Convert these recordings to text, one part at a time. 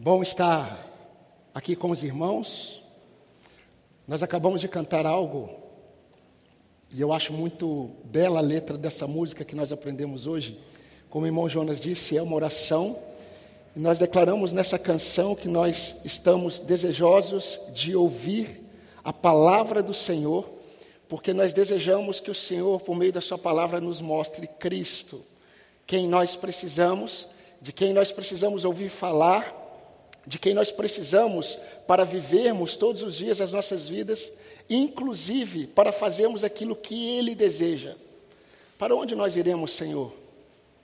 Bom estar aqui com os irmãos. Nós acabamos de cantar algo, e eu acho muito bela a letra dessa música que nós aprendemos hoje. Como o irmão Jonas disse, é uma oração. E nós declaramos nessa canção que nós estamos desejosos de ouvir a palavra do Senhor, porque nós desejamos que o Senhor, por meio da Sua palavra, nos mostre Cristo, quem nós precisamos, de quem nós precisamos ouvir falar de quem nós precisamos para vivermos todos os dias as nossas vidas, inclusive para fazermos aquilo que Ele deseja. Para onde nós iremos, Senhor?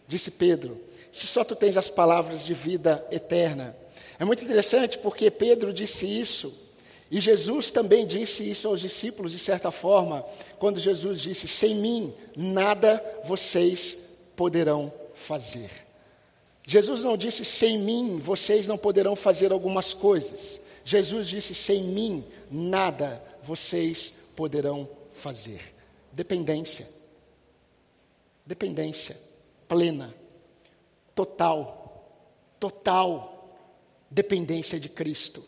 Disse Pedro, se só tu tens as palavras de vida eterna. É muito interessante porque Pedro disse isso, e Jesus também disse isso aos discípulos, de certa forma, quando Jesus disse: Sem mim nada vocês poderão fazer. Jesus não disse: sem mim vocês não poderão fazer algumas coisas. Jesus disse: sem mim nada vocês poderão fazer. Dependência. Dependência plena, total, total dependência de Cristo.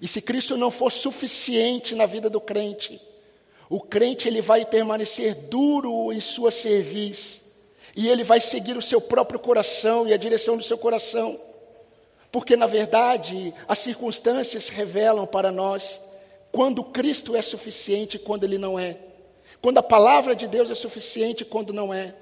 E se Cristo não for suficiente na vida do crente, o crente ele vai permanecer duro em sua serviço e ele vai seguir o seu próprio coração e a direção do seu coração. Porque, na verdade, as circunstâncias revelam para nós quando Cristo é suficiente e quando Ele não é. Quando a palavra de Deus é suficiente e quando não é.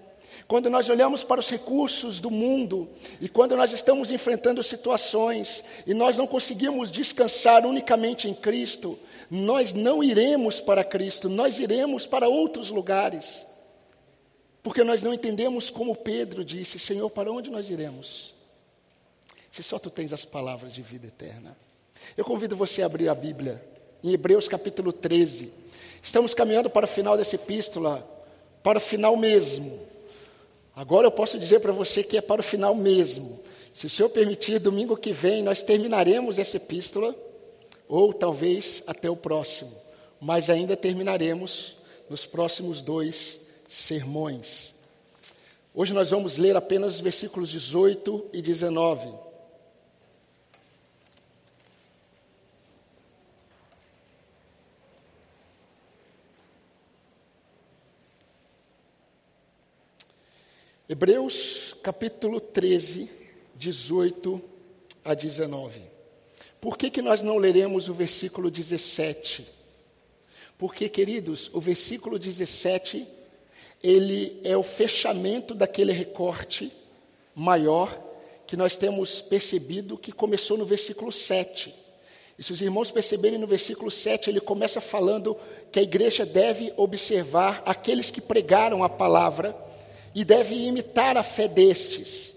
Quando nós olhamos para os recursos do mundo e quando nós estamos enfrentando situações e nós não conseguimos descansar unicamente em Cristo, nós não iremos para Cristo, nós iremos para outros lugares. Porque nós não entendemos como Pedro disse: Senhor, para onde nós iremos? Se só tu tens as palavras de vida eterna. Eu convido você a abrir a Bíblia, em Hebreus capítulo 13. Estamos caminhando para o final dessa epístola, para o final mesmo. Agora eu posso dizer para você que é para o final mesmo. Se o Senhor permitir, domingo que vem nós terminaremos essa epístola, ou talvez até o próximo, mas ainda terminaremos nos próximos dois sermões. Hoje nós vamos ler apenas os versículos 18 e 19. Hebreus capítulo 13, 18 a 19. Por que, que nós não leremos o versículo 17? Porque, queridos, o versículo 17 ele é o fechamento daquele recorte maior que nós temos percebido que começou no versículo 7. E se os irmãos perceberem no versículo 7, ele começa falando que a igreja deve observar aqueles que pregaram a palavra e deve imitar a fé destes.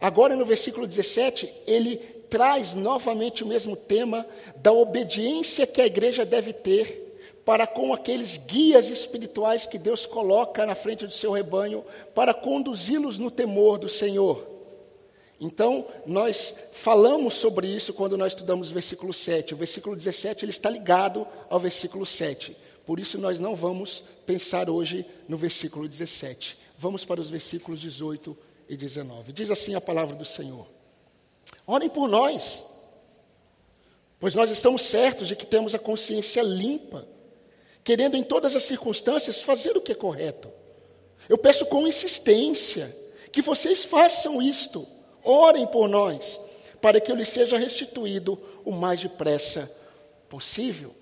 Agora, no versículo 17, ele traz novamente o mesmo tema da obediência que a igreja deve ter para com aqueles guias espirituais que Deus coloca na frente do seu rebanho, para conduzi-los no temor do Senhor. Então, nós falamos sobre isso quando nós estudamos o versículo 7. O versículo 17 ele está ligado ao versículo 7. Por isso, nós não vamos pensar hoje no versículo 17. Vamos para os versículos 18 e 19. Diz assim a palavra do Senhor: Orem por nós, pois nós estamos certos de que temos a consciência limpa querendo em todas as circunstâncias fazer o que é correto. Eu peço com insistência que vocês façam isto, orem por nós, para que eu lhes seja restituído o mais depressa possível.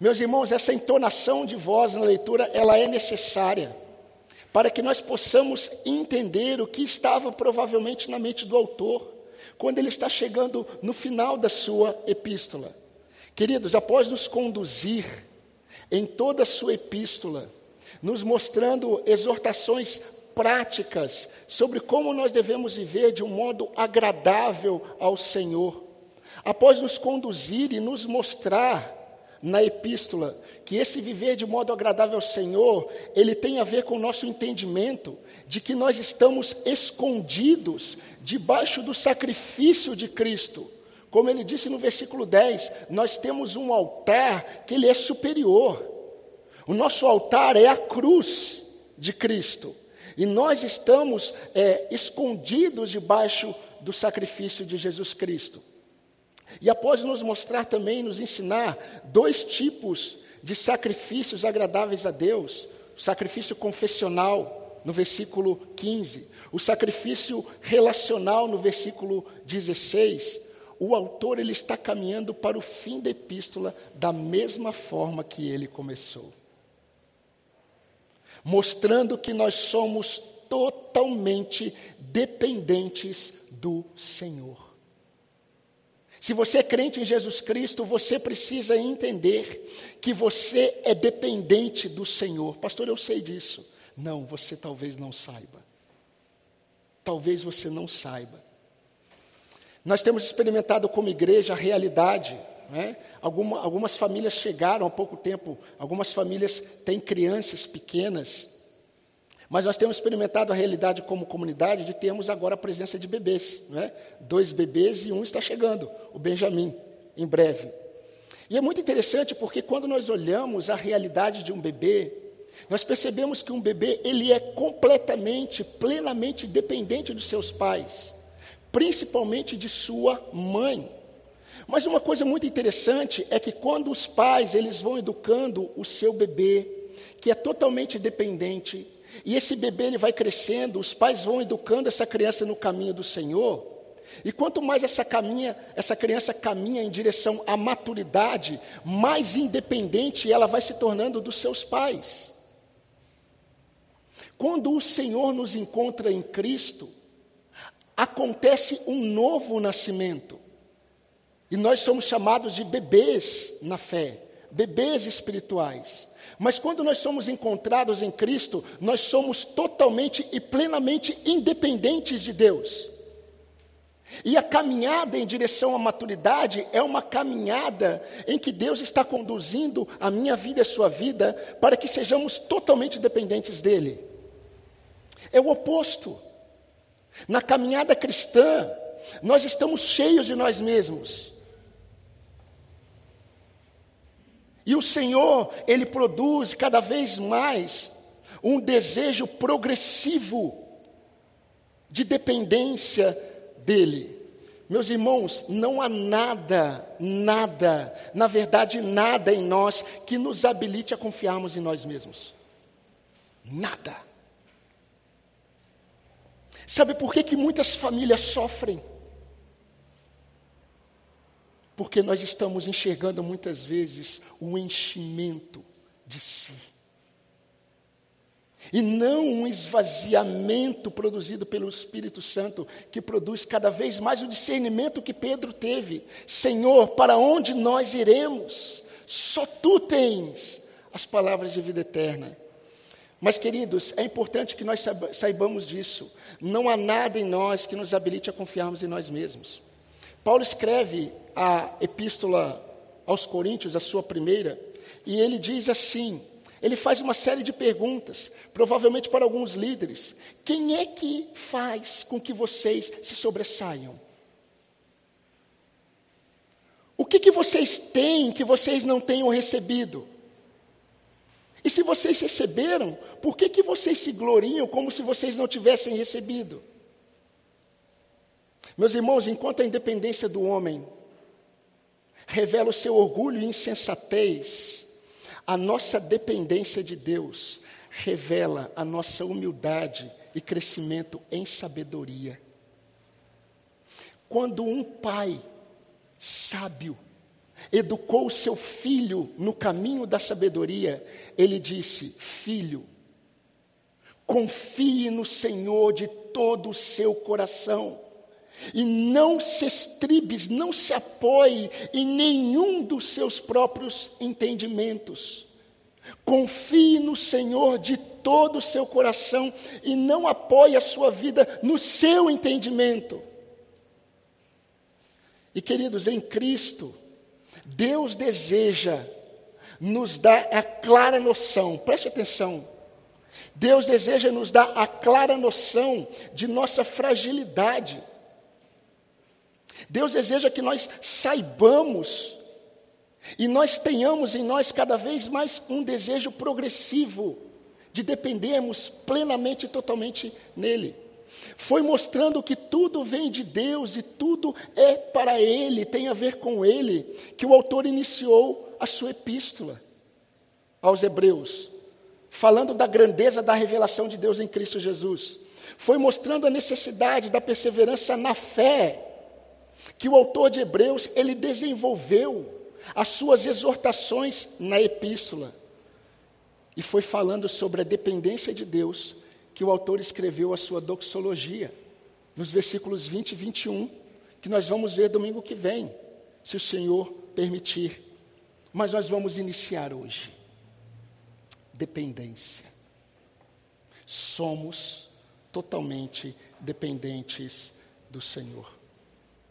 Meus irmãos, essa entonação de voz na leitura, ela é necessária para que nós possamos entender o que estava provavelmente na mente do autor, quando ele está chegando no final da sua epístola. Queridos, após nos conduzir em toda a sua epístola, nos mostrando exortações práticas sobre como nós devemos viver de um modo agradável ao Senhor. Após nos conduzir e nos mostrar na epístola que esse viver de modo agradável ao Senhor, ele tem a ver com o nosso entendimento de que nós estamos escondidos debaixo do sacrifício de Cristo como ele disse no versículo 10, nós temos um altar que ele é superior. O nosso altar é a cruz de Cristo. E nós estamos é, escondidos debaixo do sacrifício de Jesus Cristo. E após nos mostrar também, nos ensinar dois tipos de sacrifícios agradáveis a Deus: o sacrifício confessional, no versículo 15, o sacrifício relacional, no versículo 16. O autor ele está caminhando para o fim da epístola da mesma forma que ele começou, mostrando que nós somos totalmente dependentes do Senhor. Se você é crente em Jesus Cristo, você precisa entender que você é dependente do Senhor. Pastor, eu sei disso. Não, você talvez não saiba. Talvez você não saiba. Nós temos experimentado como igreja a realidade. Né? Alguma, algumas famílias chegaram há pouco tempo, algumas famílias têm crianças pequenas mas nós temos experimentado a realidade como comunidade de termos agora a presença de bebês. Né? Dois bebês e um está chegando, o Benjamin, em breve. E é muito interessante porque quando nós olhamos a realidade de um bebê, nós percebemos que um bebê ele é completamente, plenamente dependente dos seus pais, principalmente de sua mãe. Mas uma coisa muito interessante é que quando os pais eles vão educando o seu bebê, que é totalmente dependente e esse bebê ele vai crescendo, os pais vão educando essa criança no caminho do Senhor. E quanto mais essa, caminha, essa criança caminha em direção à maturidade, mais independente ela vai se tornando dos seus pais. Quando o Senhor nos encontra em Cristo, acontece um novo nascimento. E nós somos chamados de bebês na fé, bebês espirituais. Mas quando nós somos encontrados em Cristo, nós somos totalmente e plenamente independentes de Deus. E a caminhada em direção à maturidade é uma caminhada em que Deus está conduzindo a minha vida e a sua vida para que sejamos totalmente dependentes dEle. É o oposto. Na caminhada cristã, nós estamos cheios de nós mesmos. E o Senhor, Ele produz cada vez mais um desejo progressivo de dependência dEle. Meus irmãos, não há nada, nada, na verdade, nada em nós que nos habilite a confiarmos em nós mesmos. Nada. Sabe por que, que muitas famílias sofrem? porque nós estamos enxergando muitas vezes o enchimento de si. E não um esvaziamento produzido pelo Espírito Santo, que produz cada vez mais o discernimento que Pedro teve. Senhor, para onde nós iremos? Só tu tens as palavras de vida eterna. Mas, queridos, é importante que nós saibamos disso. Não há nada em nós que nos habilite a confiarmos em nós mesmos. Paulo escreve a epístola aos Coríntios, a sua primeira, e ele diz assim: ele faz uma série de perguntas, provavelmente para alguns líderes. Quem é que faz com que vocês se sobressaiam? O que, que vocês têm que vocês não tenham recebido? E se vocês receberam, por que, que vocês se gloriam como se vocês não tivessem recebido? Meus irmãos, enquanto a independência do homem revela o seu orgulho e insensatez, a nossa dependência de Deus revela a nossa humildade e crescimento em sabedoria. Quando um pai sábio educou o seu filho no caminho da sabedoria, ele disse: Filho, confie no Senhor de todo o seu coração e não se estribes, não se apoie em nenhum dos seus próprios entendimentos. Confie no Senhor de todo o seu coração e não apoie a sua vida no seu entendimento. E queridos, em Cristo, Deus deseja nos dar a clara noção, preste atenção. Deus deseja nos dar a clara noção de nossa fragilidade. Deus deseja que nós saibamos e nós tenhamos em nós cada vez mais um desejo progressivo de dependermos plenamente e totalmente nele. Foi mostrando que tudo vem de Deus e tudo é para Ele, tem a ver com Ele, que o autor iniciou a sua epístola aos Hebreus, falando da grandeza da revelação de Deus em Cristo Jesus. Foi mostrando a necessidade da perseverança na fé, que o autor de Hebreus ele desenvolveu as suas exortações na epístola. E foi falando sobre a dependência de Deus que o autor escreveu a sua doxologia, nos versículos 20 e 21, que nós vamos ver domingo que vem, se o Senhor permitir. Mas nós vamos iniciar hoje. Dependência. Somos totalmente dependentes do Senhor.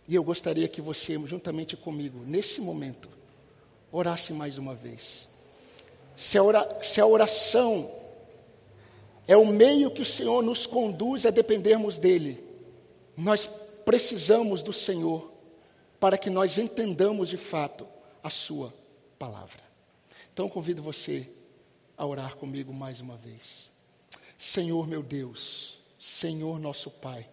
E eu gostaria que você, juntamente comigo, nesse momento, orasse mais uma vez. Se a, oração é o meio que o Senhor nos conduz a dependermos dEle, nós precisamos do Senhor para que nós entendamos de fato a Sua palavra. Então convido você a orar comigo mais uma vez. Senhor meu Deus, Senhor nosso Pai,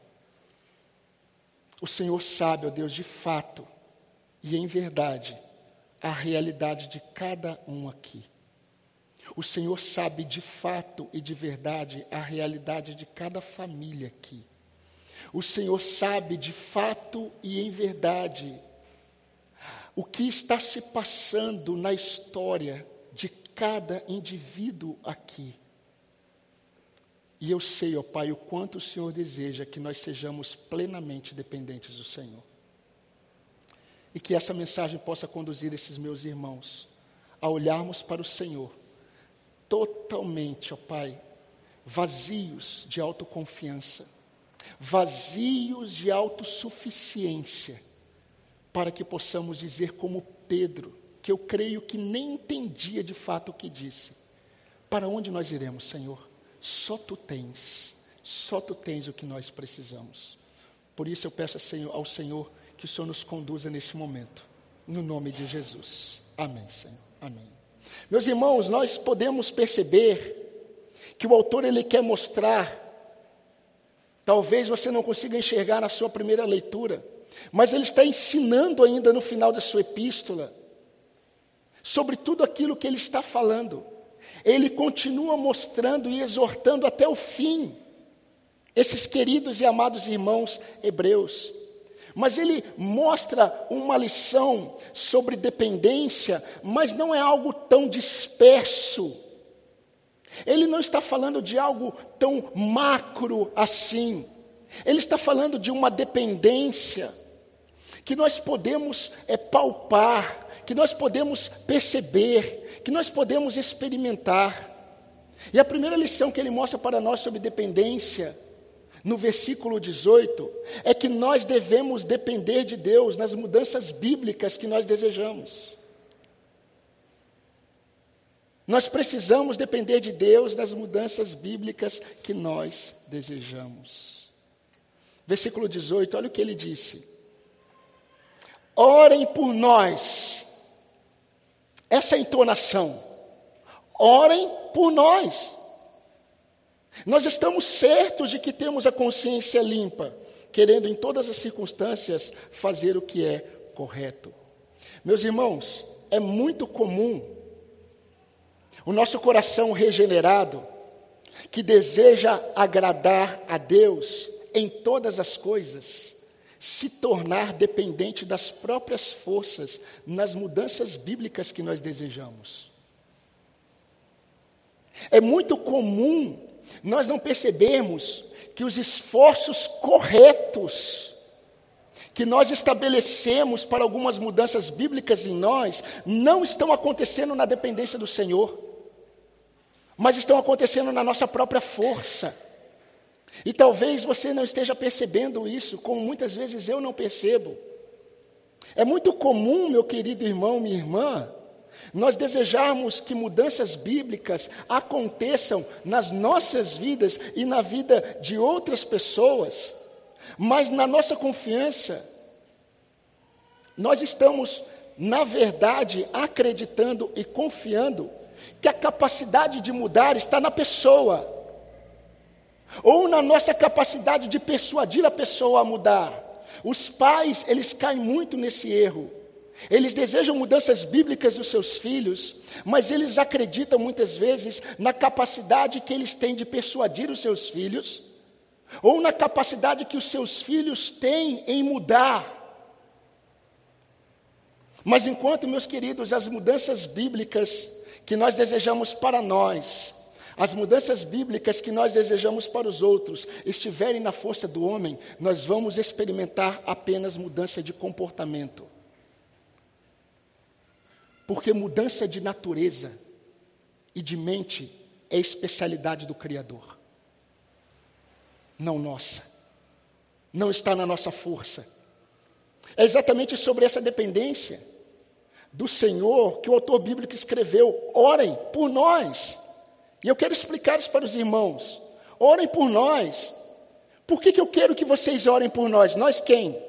o Senhor sabe, ó Deus, de fato e em verdade, a realidade de cada um aqui. O Senhor sabe de fato e de verdade a realidade de cada família aqui. O Senhor sabe de fato e em verdade o que está se passando na história de cada indivíduo aqui. E eu sei, ó Pai, o quanto o Senhor deseja que nós sejamos plenamente dependentes do Senhor e que essa mensagem possa conduzir esses meus irmãos a olharmos para o Senhor totalmente, ó Pai, vazios de autoconfiança, vazios de autossuficiência, para que possamos dizer como Pedro, que eu creio que nem entendia de fato o que disse. Para onde nós iremos, Senhor? Só tu tens, só tu tens o que nós precisamos. Por isso eu peço ao Senhor que o Senhor nos conduza nesse momento. No nome de Jesus. Amém, Senhor. Amém. Meus irmãos, nós podemos perceber que o autor ele quer mostrar, talvez você não consiga enxergar na sua primeira leitura, mas ele está ensinando ainda no final da sua epístola sobre tudo aquilo que ele está falando. Ele continua mostrando e exortando até o fim esses queridos e amados irmãos hebreus. Mas ele mostra uma lição sobre dependência, mas não é algo tão disperso. Ele não está falando de algo tão macro assim. Ele está falando de uma dependência que nós podemos é, palpar, que nós podemos perceber, que nós podemos experimentar. E a primeira lição que ele mostra para nós sobre dependência no versículo 18, é que nós devemos depender de Deus nas mudanças bíblicas que nós desejamos. Nós precisamos depender de Deus nas mudanças bíblicas que nós desejamos. Versículo 18, olha o que ele disse. Orem por nós. Essa é entonação. Orem por nós. Nós estamos certos de que temos a consciência limpa, querendo em todas as circunstâncias fazer o que é correto. Meus irmãos, é muito comum o nosso coração regenerado, que deseja agradar a Deus em todas as coisas, se tornar dependente das próprias forças nas mudanças bíblicas que nós desejamos. É muito comum nós não percebemos que os esforços corretos que nós estabelecemos para algumas mudanças bíblicas em nós não estão acontecendo na dependência do Senhor, mas estão acontecendo na nossa própria força. E talvez você não esteja percebendo isso, como muitas vezes eu não percebo. É muito comum, meu querido irmão, minha irmã, nós desejarmos que mudanças bíblicas aconteçam nas nossas vidas e na vida de outras pessoas, mas na nossa confiança, nós estamos, na verdade, acreditando e confiando que a capacidade de mudar está na pessoa ou na nossa capacidade de persuadir a pessoa a mudar. Os pais, eles caem muito nesse erro. Eles desejam mudanças bíblicas dos seus filhos, mas eles acreditam muitas vezes na capacidade que eles têm de persuadir os seus filhos, ou na capacidade que os seus filhos têm em mudar. Mas enquanto, meus queridos, as mudanças bíblicas que nós desejamos para nós, as mudanças bíblicas que nós desejamos para os outros estiverem na força do homem, nós vamos experimentar apenas mudança de comportamento. Porque mudança de natureza e de mente é especialidade do Criador, não nossa, não está na nossa força. É exatamente sobre essa dependência do Senhor que o autor bíblico escreveu: orem por nós. E eu quero explicar isso para os irmãos. Orem por nós. Por que, que eu quero que vocês orem por nós? Nós quem?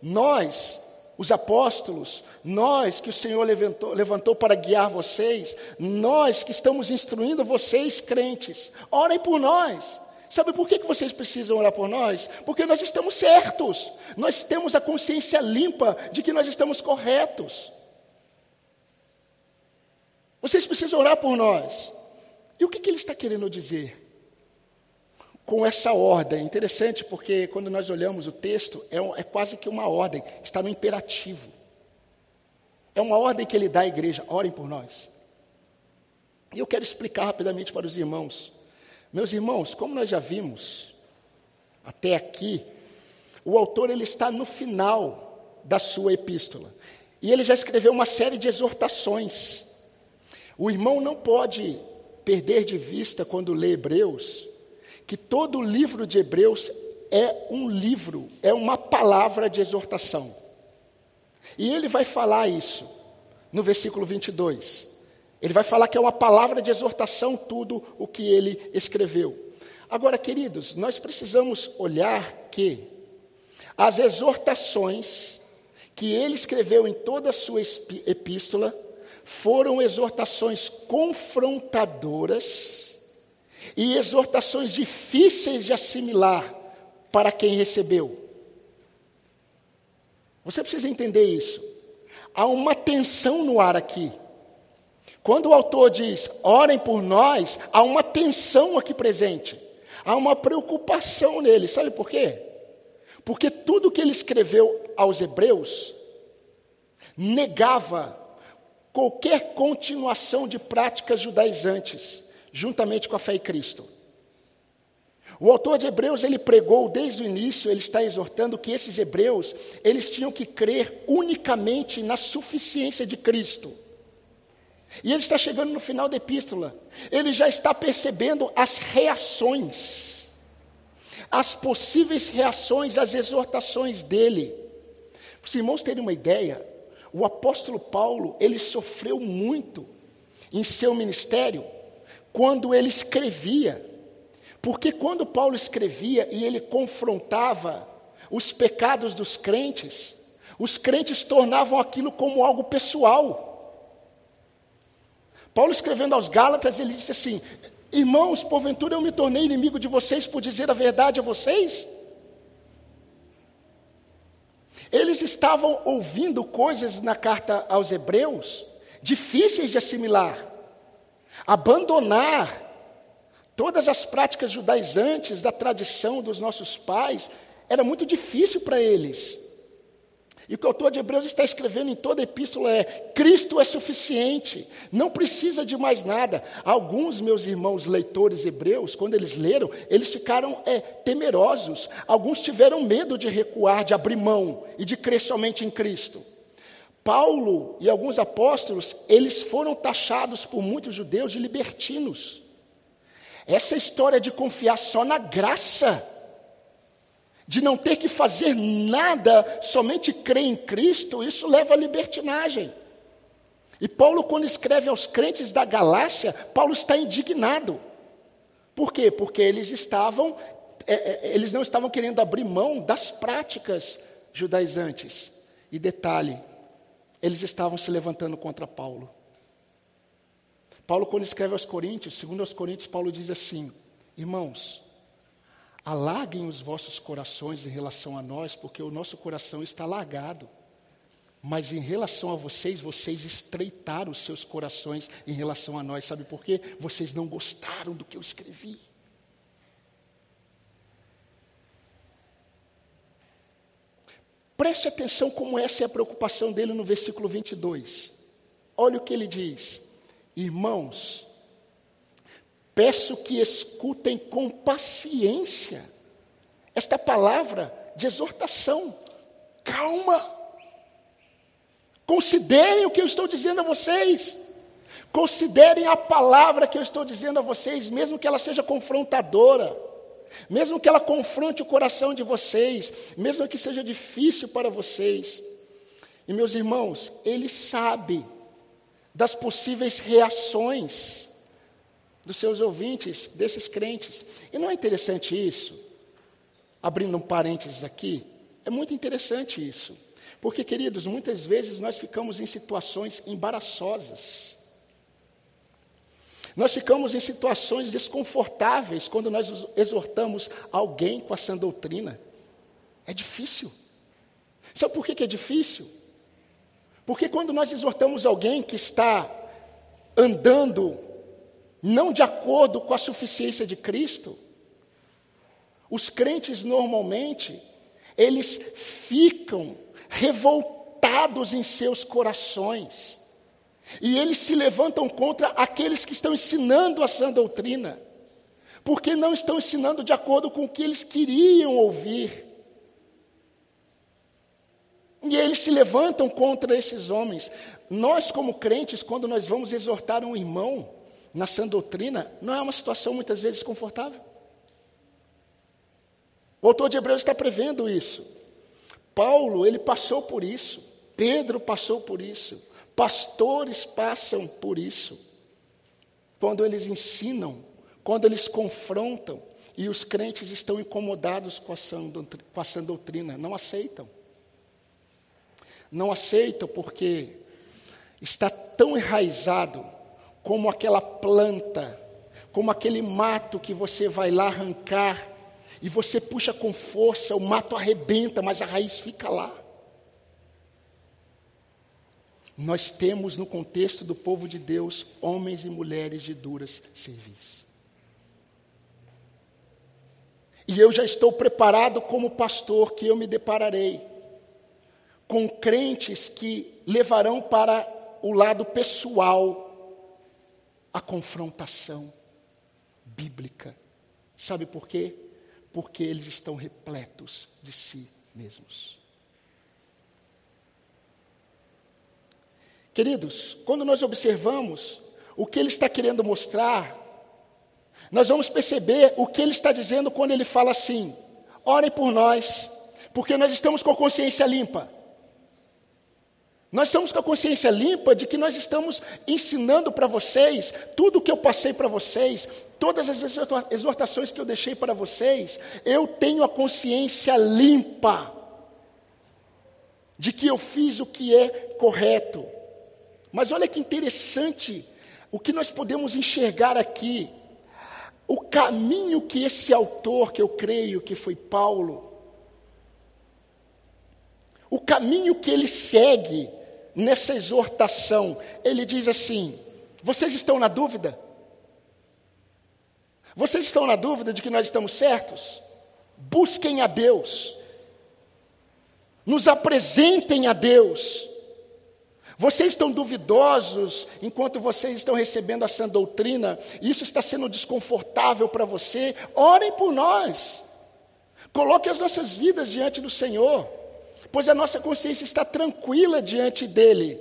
Nós, os apóstolos, nós que o Senhor levantou, levantou para guiar vocês, nós que estamos instruindo vocês, crentes, orem por nós. Sabe por que, vocês precisam orar por nós? Porque nós estamos certos, nós temos a consciência limpa de que nós estamos corretos. Vocês precisam orar por nós. E o que, que ele está querendo dizer? Com essa ordem, interessante porque quando nós olhamos o texto, é, é quase que uma ordem, está no imperativo. É uma ordem que ele dá à igreja: orem por nós. E eu quero explicar rapidamente para os irmãos. Meus irmãos, como nós já vimos até aqui, o autor ele está no final da sua epístola. E ele já escreveu uma série de exortações. O irmão não pode perder de vista quando lê Hebreus que todo o livro de Hebreus é um livro, é uma palavra de exortação. E ele vai falar isso no versículo 22. Ele vai falar que é uma palavra de exortação tudo o que ele escreveu. Agora, queridos, nós precisamos olhar que as exortações que ele escreveu em toda a sua epístola foram exortações confrontadoras e exortações difíceis de assimilar para quem recebeu. Você precisa entender isso. Há uma tensão no ar aqui. Quando o autor diz, orem por nós, há uma tensão aqui presente. Há uma preocupação nele. Sabe por quê? Porque tudo que ele escreveu aos hebreus negava qualquer continuação de práticas judaizantes, juntamente com a fé em Cristo. O autor de Hebreus, ele pregou desde o início, ele está exortando que esses hebreus, eles tinham que crer unicamente na suficiência de Cristo. E ele está chegando no final da epístola, ele já está percebendo as reações, as possíveis reações às exortações dele. Para os irmãos terem uma ideia, o apóstolo Paulo, ele sofreu muito em seu ministério quando ele escrevia. Porque quando Paulo escrevia e ele confrontava os pecados dos crentes, os crentes tornavam aquilo como algo pessoal. Paulo escrevendo aos Gálatas, ele disse assim: Irmãos, porventura eu me tornei inimigo de vocês por dizer a verdade a vocês? Eles estavam ouvindo coisas na carta aos Hebreus difíceis de assimilar. Abandonar todas as práticas judaizantes da tradição dos nossos pais era muito difícil para eles. E o que o autor de Hebreus está escrevendo em toda a epístola é: Cristo é suficiente, não precisa de mais nada. Alguns meus irmãos leitores hebreus, quando eles leram, eles ficaram é, temerosos. Alguns tiveram medo de recuar, de abrir mão e de crer somente em Cristo. Paulo e alguns apóstolos, eles foram taxados por muitos judeus de libertinos. Essa história de confiar só na graça de não ter que fazer nada, somente crer em Cristo, isso leva à libertinagem. E Paulo, quando escreve aos crentes da Galácia, Paulo está indignado. Por quê? Porque eles estavam, é, é, eles não estavam querendo abrir mão das práticas judaizantes. E detalhe, eles estavam se levantando contra Paulo. Paulo, quando escreve aos Coríntios, segundo aos Coríntios, Paulo diz assim: Irmãos, Alaguem os vossos corações em relação a nós, porque o nosso coração está lagado. Mas em relação a vocês, vocês estreitaram os seus corações em relação a nós. Sabe por quê? Vocês não gostaram do que eu escrevi. Preste atenção como essa é a preocupação dele no versículo 22. Olha o que ele diz: Irmãos, peço que escutem com paciência esta palavra de exortação. Calma. Considerem o que eu estou dizendo a vocês. Considerem a palavra que eu estou dizendo a vocês, mesmo que ela seja confrontadora mesmo que ela confronte o coração de vocês, mesmo que seja difícil para vocês. E meus irmãos, ele sabe das possíveis reações dos seus ouvintes, desses crentes. E não é interessante isso? Abrindo um parênteses aqui, é muito interessante isso. Porque, queridos, muitas vezes nós ficamos em situações embaraçosas. Nós ficamos em situações desconfortáveis quando nós exortamos alguém com a sã doutrina. É difícil. Sabe por que, que é difícil? Porque quando nós exortamos alguém que está andando não de acordo com a suficiência de Cristo, os crentes normalmente, eles ficam revoltados em seus corações. E eles se levantam contra aqueles que estão ensinando a sã doutrina, porque não estão ensinando de acordo com o que eles queriam ouvir. E eles se levantam contra esses homens. Nós, como crentes, quando nós vamos exortar um irmão na sã doutrina, não é uma situação muitas vezes confortável. O autor de Hebreus está prevendo isso. Paulo, ele passou por isso. Pedro passou por isso. Pastores passam por isso. Quando eles ensinam, quando eles confrontam, e os crentes estão incomodados com a sã, doutrina, não aceitam. Não aceitam porque está tão enraizado como aquela planta, como aquele mato que você vai lá arrancar e você puxa com força, o mato arrebenta, mas a raiz fica lá. Nós temos no contexto do povo de Deus homens e mulheres de duras serviços. E eu já estou preparado como pastor que eu me depararei com crentes que levarão para o lado pessoal a confrontação bíblica. Sabe por quê? Porque eles estão repletos de si mesmos. Queridos, quando nós observamos o que ele está querendo mostrar, nós vamos perceber o que ele está dizendo quando ele fala assim: orem por nós, porque nós estamos com a consciência limpa. Nós estamos com a consciência limpa de que nós estamos ensinando para vocês tudo o que eu passei para vocês, todas as exortações que eu deixei para vocês, eu tenho a consciência limpa de que eu fiz o que é correto. Mas olha que interessante o que nós podemos enxergar aqui. O caminho que esse autor, que eu creio que foi Paulo, o caminho que ele segue nessa exortação, ele diz assim: vocês estão na dúvida? Vocês estão na dúvida de que nós estamos certos? Busquem a Deus, nos apresentem a Deus, vocês estão duvidosos enquanto vocês estão recebendo a sã doutrina, isso está sendo desconfortável para você. Orem por nós. Coloque as nossas vidas diante do Senhor, pois a nossa consciência está tranquila diante dele.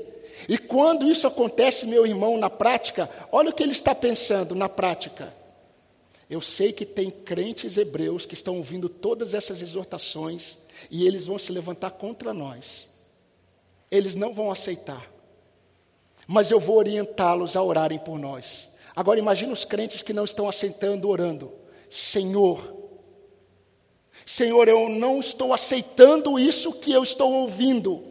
E quando isso acontece, meu irmão, na prática, olha o que ele está pensando na prática. Eu sei que tem crentes hebreus que estão ouvindo todas essas exortações e eles vão se levantar contra nós. Eles não vão aceitar mas eu vou orientá-los a orarem por nós. Agora imagine os crentes que não estão aceitando, orando. Senhor, Senhor, eu não estou aceitando isso que eu estou ouvindo.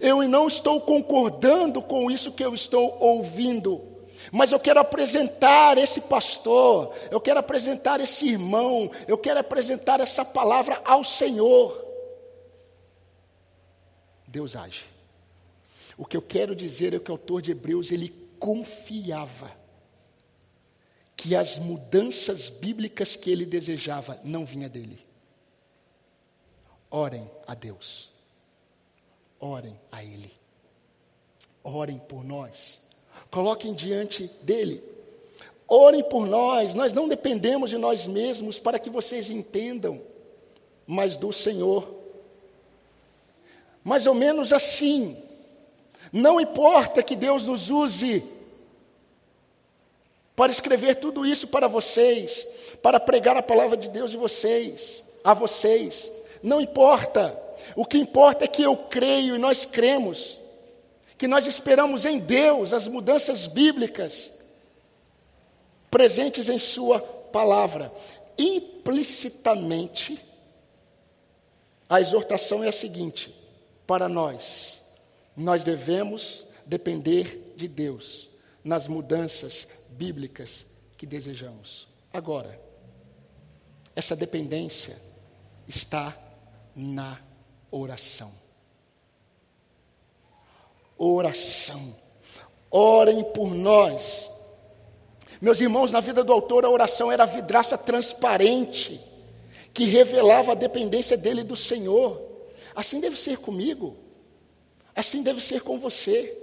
Eu não estou concordando com isso que eu estou ouvindo. Mas eu quero apresentar esse pastor, eu quero apresentar esse irmão, eu quero apresentar essa palavra ao Senhor. Deus age. O que eu quero dizer é que o autor de Hebreus ele confiava que as mudanças bíblicas que ele desejava não vinha dele. Orem a Deus. Orem a ele. Orem por nós. Coloquem diante dele. Orem por nós. Nós não dependemos de nós mesmos para que vocês entendam, mas do Senhor. Mais ou menos assim. Não importa que Deus nos use para escrever tudo isso para vocês, para pregar a palavra de Deus de vocês, a vocês. Não importa. O que importa é que eu creio e nós cremos, que nós esperamos em Deus as mudanças bíblicas presentes em Sua palavra. Implicitamente, a exortação é a seguinte: para nós, nós devemos depender de Deus nas mudanças bíblicas que desejamos. Agora, essa dependência está na oração. Oração. Orem por nós. Meus irmãos, na vida do autor, a oração era a vidraça transparente que revelava a dependência dele do Senhor. Assim deve ser comigo. Assim deve ser com você.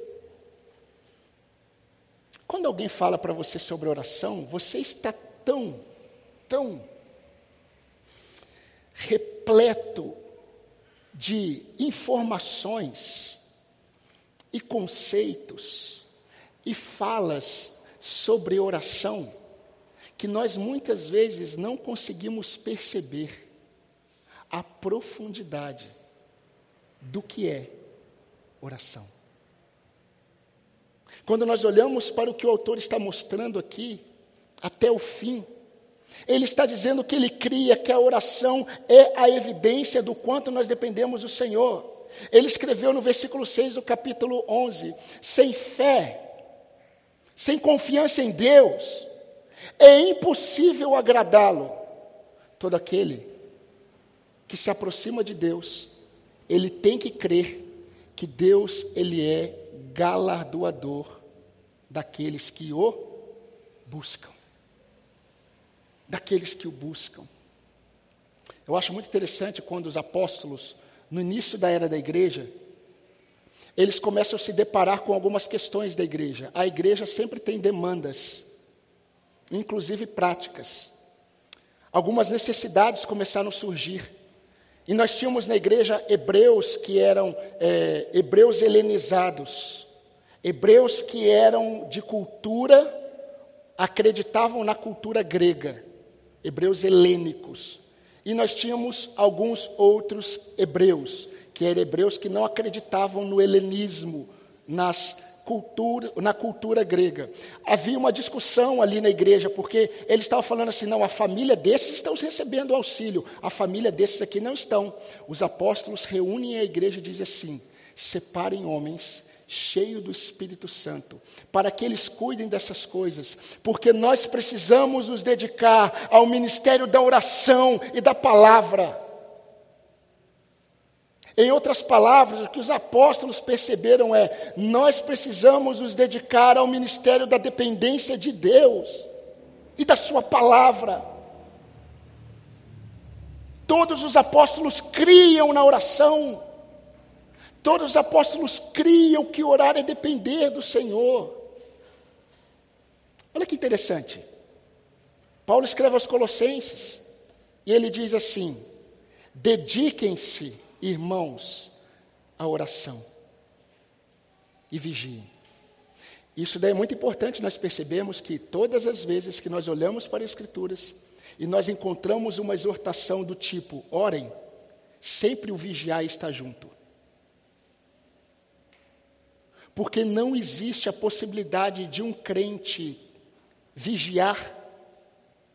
Quando alguém fala para você sobre oração, você está tão, tão repleto de informações e conceitos e falas sobre oração que nós muitas vezes não conseguimos perceber a profundidade do que é oração. Quando nós olhamos para o que o autor está mostrando aqui, até o fim, ele está dizendo que ele cria que a oração é a evidência do quanto nós dependemos do Senhor. Ele escreveu no versículo 6 do capítulo 11: sem fé, sem confiança em Deus, é impossível agradá-lo. Todo aquele que se aproxima de Deus, ele tem que crer que Deus ele é galardoador daqueles que o buscam. Daqueles que o buscam. Eu acho muito interessante quando os apóstolos, no início da era da igreja, eles começam a se deparar com algumas questões da igreja. A igreja sempre tem demandas, inclusive práticas. Algumas necessidades começaram a surgir. E nós tínhamos na igreja hebreus que eram é, hebreus helenizados, hebreus que eram de cultura, acreditavam na cultura grega, hebreus helênicos. E nós tínhamos alguns outros hebreus, que eram hebreus que não acreditavam no helenismo, nas cultura, na cultura grega. Havia uma discussão ali na igreja, porque eles estavam falando assim: não, a família desses estão recebendo auxílio, a família desses aqui não estão. Os apóstolos reúnem a igreja e dizem assim: separem homens cheios do Espírito Santo, para que eles cuidem dessas coisas, porque nós precisamos nos dedicar ao ministério da oração e da palavra. Em outras palavras, o que os apóstolos perceberam é: nós precisamos nos dedicar ao ministério da dependência de Deus e da Sua palavra. Todos os apóstolos criam na oração, todos os apóstolos criam que orar é depender do Senhor. Olha que interessante. Paulo escreve aos Colossenses e ele diz assim: dediquem-se irmãos, a oração e vigiem. Isso daí é muito importante nós percebemos que todas as vezes que nós olhamos para as Escrituras e nós encontramos uma exortação do tipo, orem, sempre o vigiar está junto. Porque não existe a possibilidade de um crente vigiar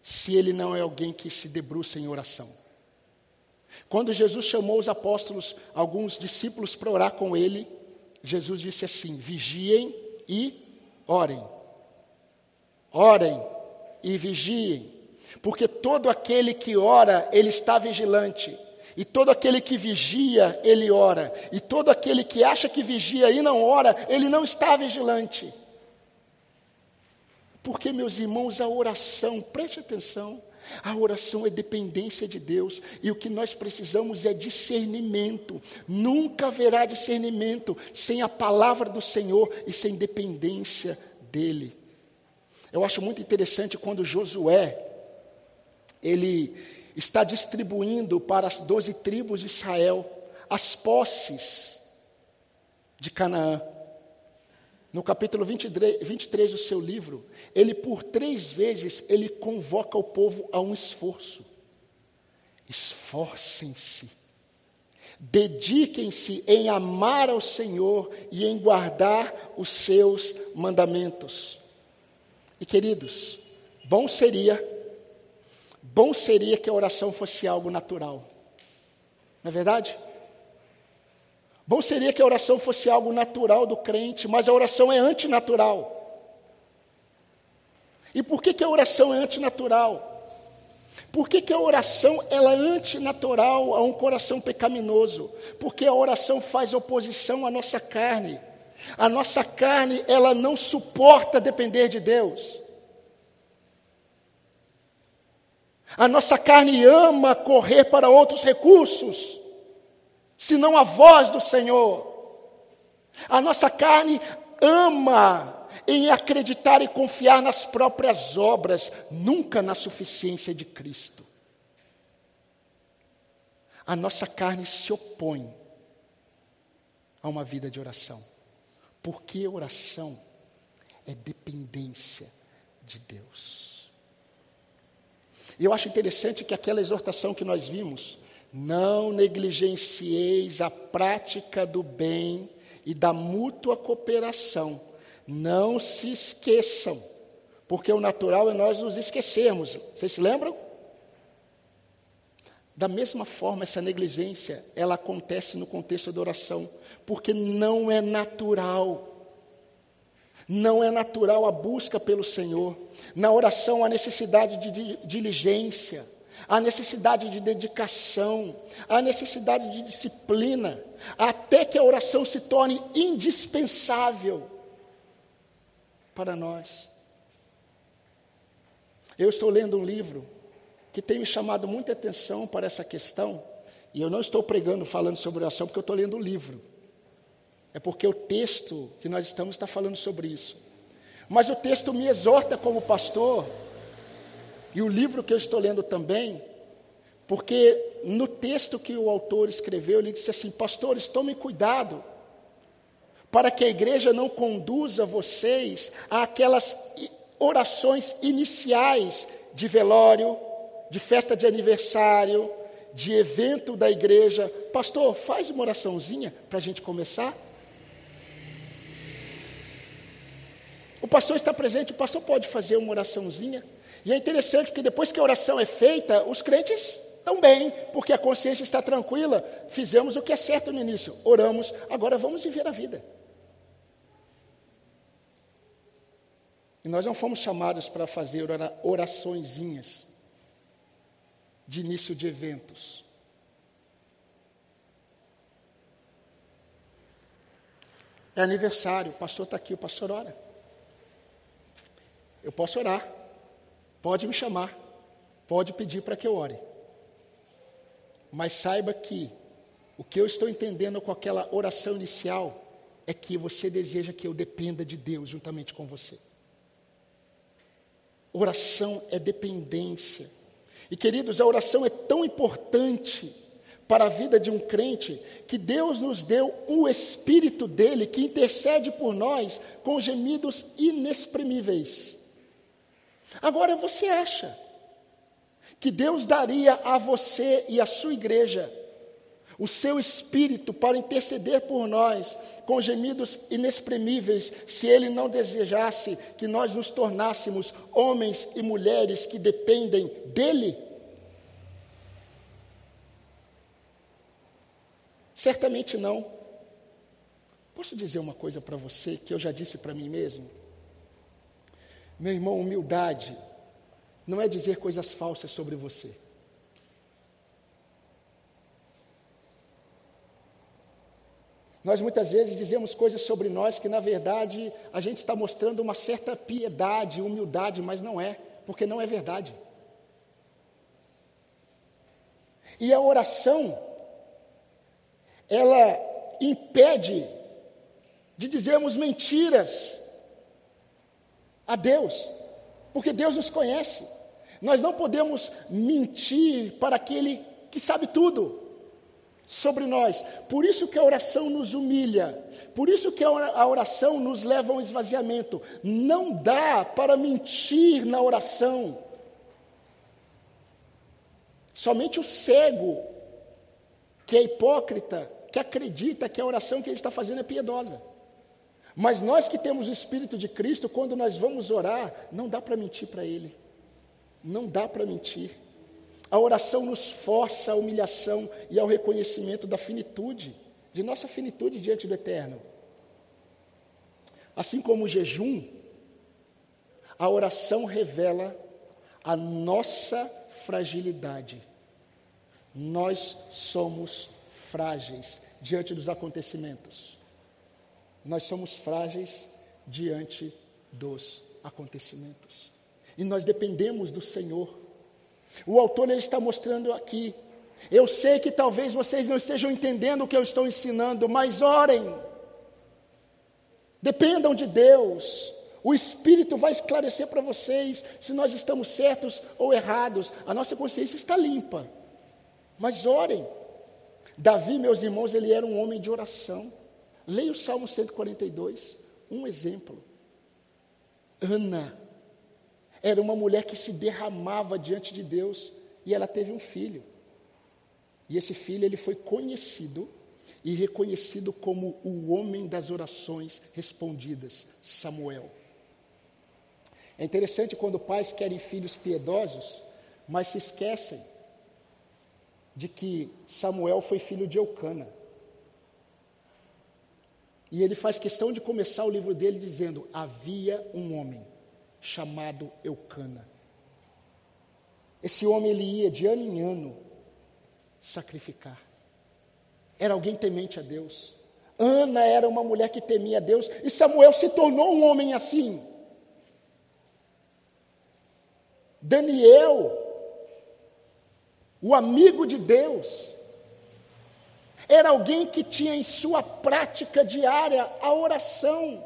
se ele não é alguém que se debruça em oração. Quando Jesus chamou os apóstolos, alguns discípulos para orar com ele, Jesus disse assim: vigiem e orem. orem e vigiem, porque todo aquele que ora, ele está vigilante. E todo aquele que vigia, ele ora. E todo aquele que acha que vigia e não ora, ele não está vigilante. Porque, meus irmãos, a oração, preste atenção, a oração é dependência de Deus e o que nós precisamos é discernimento. Nunca haverá discernimento sem a palavra do Senhor e sem dependência dEle. Eu acho muito interessante quando Josué, ele está distribuindo para as doze tribos de Israel as posses de Canaã. No capítulo 23, 23 do seu livro, ele por três vezes ele convoca o povo a um esforço. Esforcem-se, dediquem-se em amar ao Senhor e em guardar os seus mandamentos. E queridos, bom seria Bom seria que a oração fosse algo natural. Não é verdade? Bom seria que a oração fosse algo natural do crente, mas a oração é antinatural. E por que, que a oração é antinatural? Por que, que a oração ela é antinatural a um coração pecaminoso? Porque a oração faz oposição à nossa carne. A nossa carne, ela não suporta depender de Deus. A nossa carne ama correr para outros recursos, senão a voz do Senhor. A nossa carne ama em acreditar e confiar nas próprias obras, nunca na suficiência de Cristo. A nossa carne se opõe a uma vida de oração, porque oração é dependência de Deus. E eu acho interessante que aquela exortação que nós vimos, não negligencieis a prática do bem e da mútua cooperação. Não se esqueçam, porque o natural é nós nos esquecermos. Vocês se lembram? Da mesma forma, essa negligência, ela acontece no contexto da oração, porque não é natural não é natural a busca pelo Senhor. Na oração há necessidade de diligência, há necessidade de dedicação, há necessidade de disciplina, até que a oração se torne indispensável para nós. Eu estou lendo um livro que tem me chamado muita atenção para essa questão, e eu não estou pregando falando sobre oração, porque eu estou lendo o um livro. É porque o texto que nós estamos está falando sobre isso. Mas o texto me exorta como pastor, e o livro que eu estou lendo também, porque no texto que o autor escreveu, ele disse assim: Pastores, tomem cuidado, para que a igreja não conduza vocês àquelas orações iniciais de velório, de festa de aniversário, de evento da igreja. Pastor, faz uma oraçãozinha para a gente começar. O pastor está presente, o pastor pode fazer uma oraçãozinha. E é interessante porque depois que a oração é feita, os crentes estão bem, porque a consciência está tranquila. Fizemos o que é certo no início, oramos, agora vamos viver a vida. E nós não fomos chamados para fazer oraçõezinhas de início de eventos. É aniversário, o pastor está aqui, o pastor ora. Eu posso orar, pode me chamar, pode pedir para que eu ore. Mas saiba que o que eu estou entendendo com aquela oração inicial é que você deseja que eu dependa de Deus juntamente com você. Oração é dependência. E queridos, a oração é tão importante para a vida de um crente que Deus nos deu o Espírito dele que intercede por nós com gemidos inexprimíveis. Agora você acha que Deus daria a você e à sua igreja o seu espírito para interceder por nós com gemidos inexprimíveis, se Ele não desejasse que nós nos tornássemos homens e mulheres que dependem dEle? Certamente não. Posso dizer uma coisa para você que eu já disse para mim mesmo? Meu irmão, humildade não é dizer coisas falsas sobre você. Nós muitas vezes dizemos coisas sobre nós que, na verdade, a gente está mostrando uma certa piedade, humildade, mas não é, porque não é verdade. E a oração, ela impede de dizermos mentiras a Deus, porque Deus nos conhece. Nós não podemos mentir para aquele que sabe tudo sobre nós. Por isso que a oração nos humilha, por isso que a oração nos leva a um esvaziamento. Não dá para mentir na oração. Somente o cego, que é hipócrita, que acredita que a oração que ele está fazendo é piedosa. Mas nós que temos o Espírito de Cristo, quando nós vamos orar, não dá para mentir para Ele. Não dá para mentir. A oração nos força à humilhação e ao reconhecimento da finitude, de nossa finitude diante do Eterno. Assim como o jejum, a oração revela a nossa fragilidade. Nós somos frágeis diante dos acontecimentos. Nós somos frágeis diante dos acontecimentos. E nós dependemos do Senhor o autor ele está mostrando aqui. Eu sei que talvez vocês não estejam entendendo o que eu estou ensinando, mas orem. Dependam de Deus. O Espírito vai esclarecer para vocês se nós estamos certos ou errados. A nossa consciência está limpa. Mas orem. Davi, meus irmãos, ele era um homem de oração. Leia o Salmo 142, um exemplo. Ana, era uma mulher que se derramava diante de Deus e ela teve um filho. E esse filho ele foi conhecido e reconhecido como o homem das orações respondidas, Samuel. É interessante quando pais querem filhos piedosos, mas se esquecem de que Samuel foi filho de Eucana. E ele faz questão de começar o livro dele dizendo: havia um homem chamado Eucana. Esse homem ele ia de ano em ano sacrificar. Era alguém temente a Deus. Ana era uma mulher que temia a Deus e Samuel se tornou um homem assim. Daniel, o amigo de Deus, era alguém que tinha em sua prática diária a oração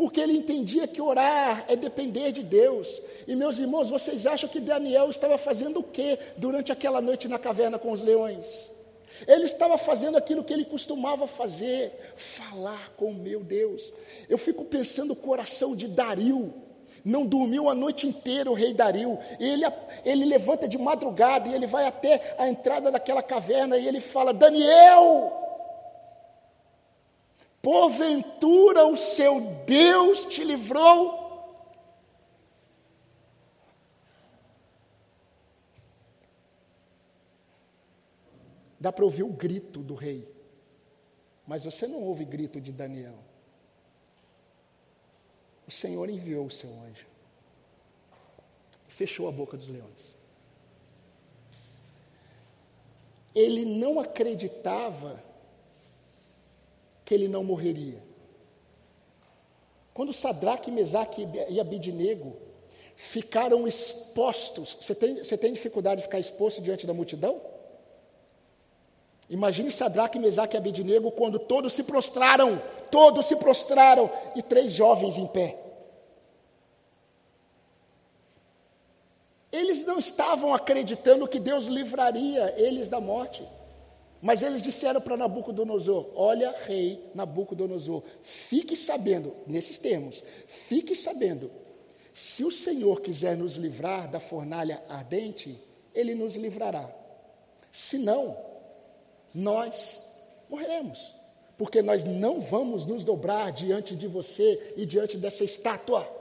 porque ele entendia que orar é depender de Deus. E meus irmãos, vocês acham que Daniel estava fazendo o que durante aquela noite na caverna com os leões? Ele estava fazendo aquilo que ele costumava fazer, falar com o meu Deus. Eu fico pensando o coração de Dario. Não dormiu a noite inteira o rei Dario. Ele, ele levanta de madrugada e ele vai até a entrada daquela caverna e ele fala: Daniel, Porventura o seu Deus te livrou? Dá para ouvir o grito do rei, mas você não ouve grito de Daniel. O Senhor enviou o seu anjo, fechou a boca dos leões. Ele não acreditava que ele não morreria. Quando Sadraque, Mesaque e Abidinego ficaram expostos, você tem, você tem dificuldade de ficar exposto diante da multidão? Imagine Sadraque, Mesaque e Abidinego quando todos se prostraram, todos se prostraram, e três jovens em pé. Eles não estavam acreditando que Deus livraria eles da morte. Mas eles disseram para Nabucodonosor: Olha, rei Nabucodonosor, fique sabendo, nesses termos, fique sabendo, se o Senhor quiser nos livrar da fornalha ardente, ele nos livrará. Se não, nós morreremos, porque nós não vamos nos dobrar diante de você e diante dessa estátua.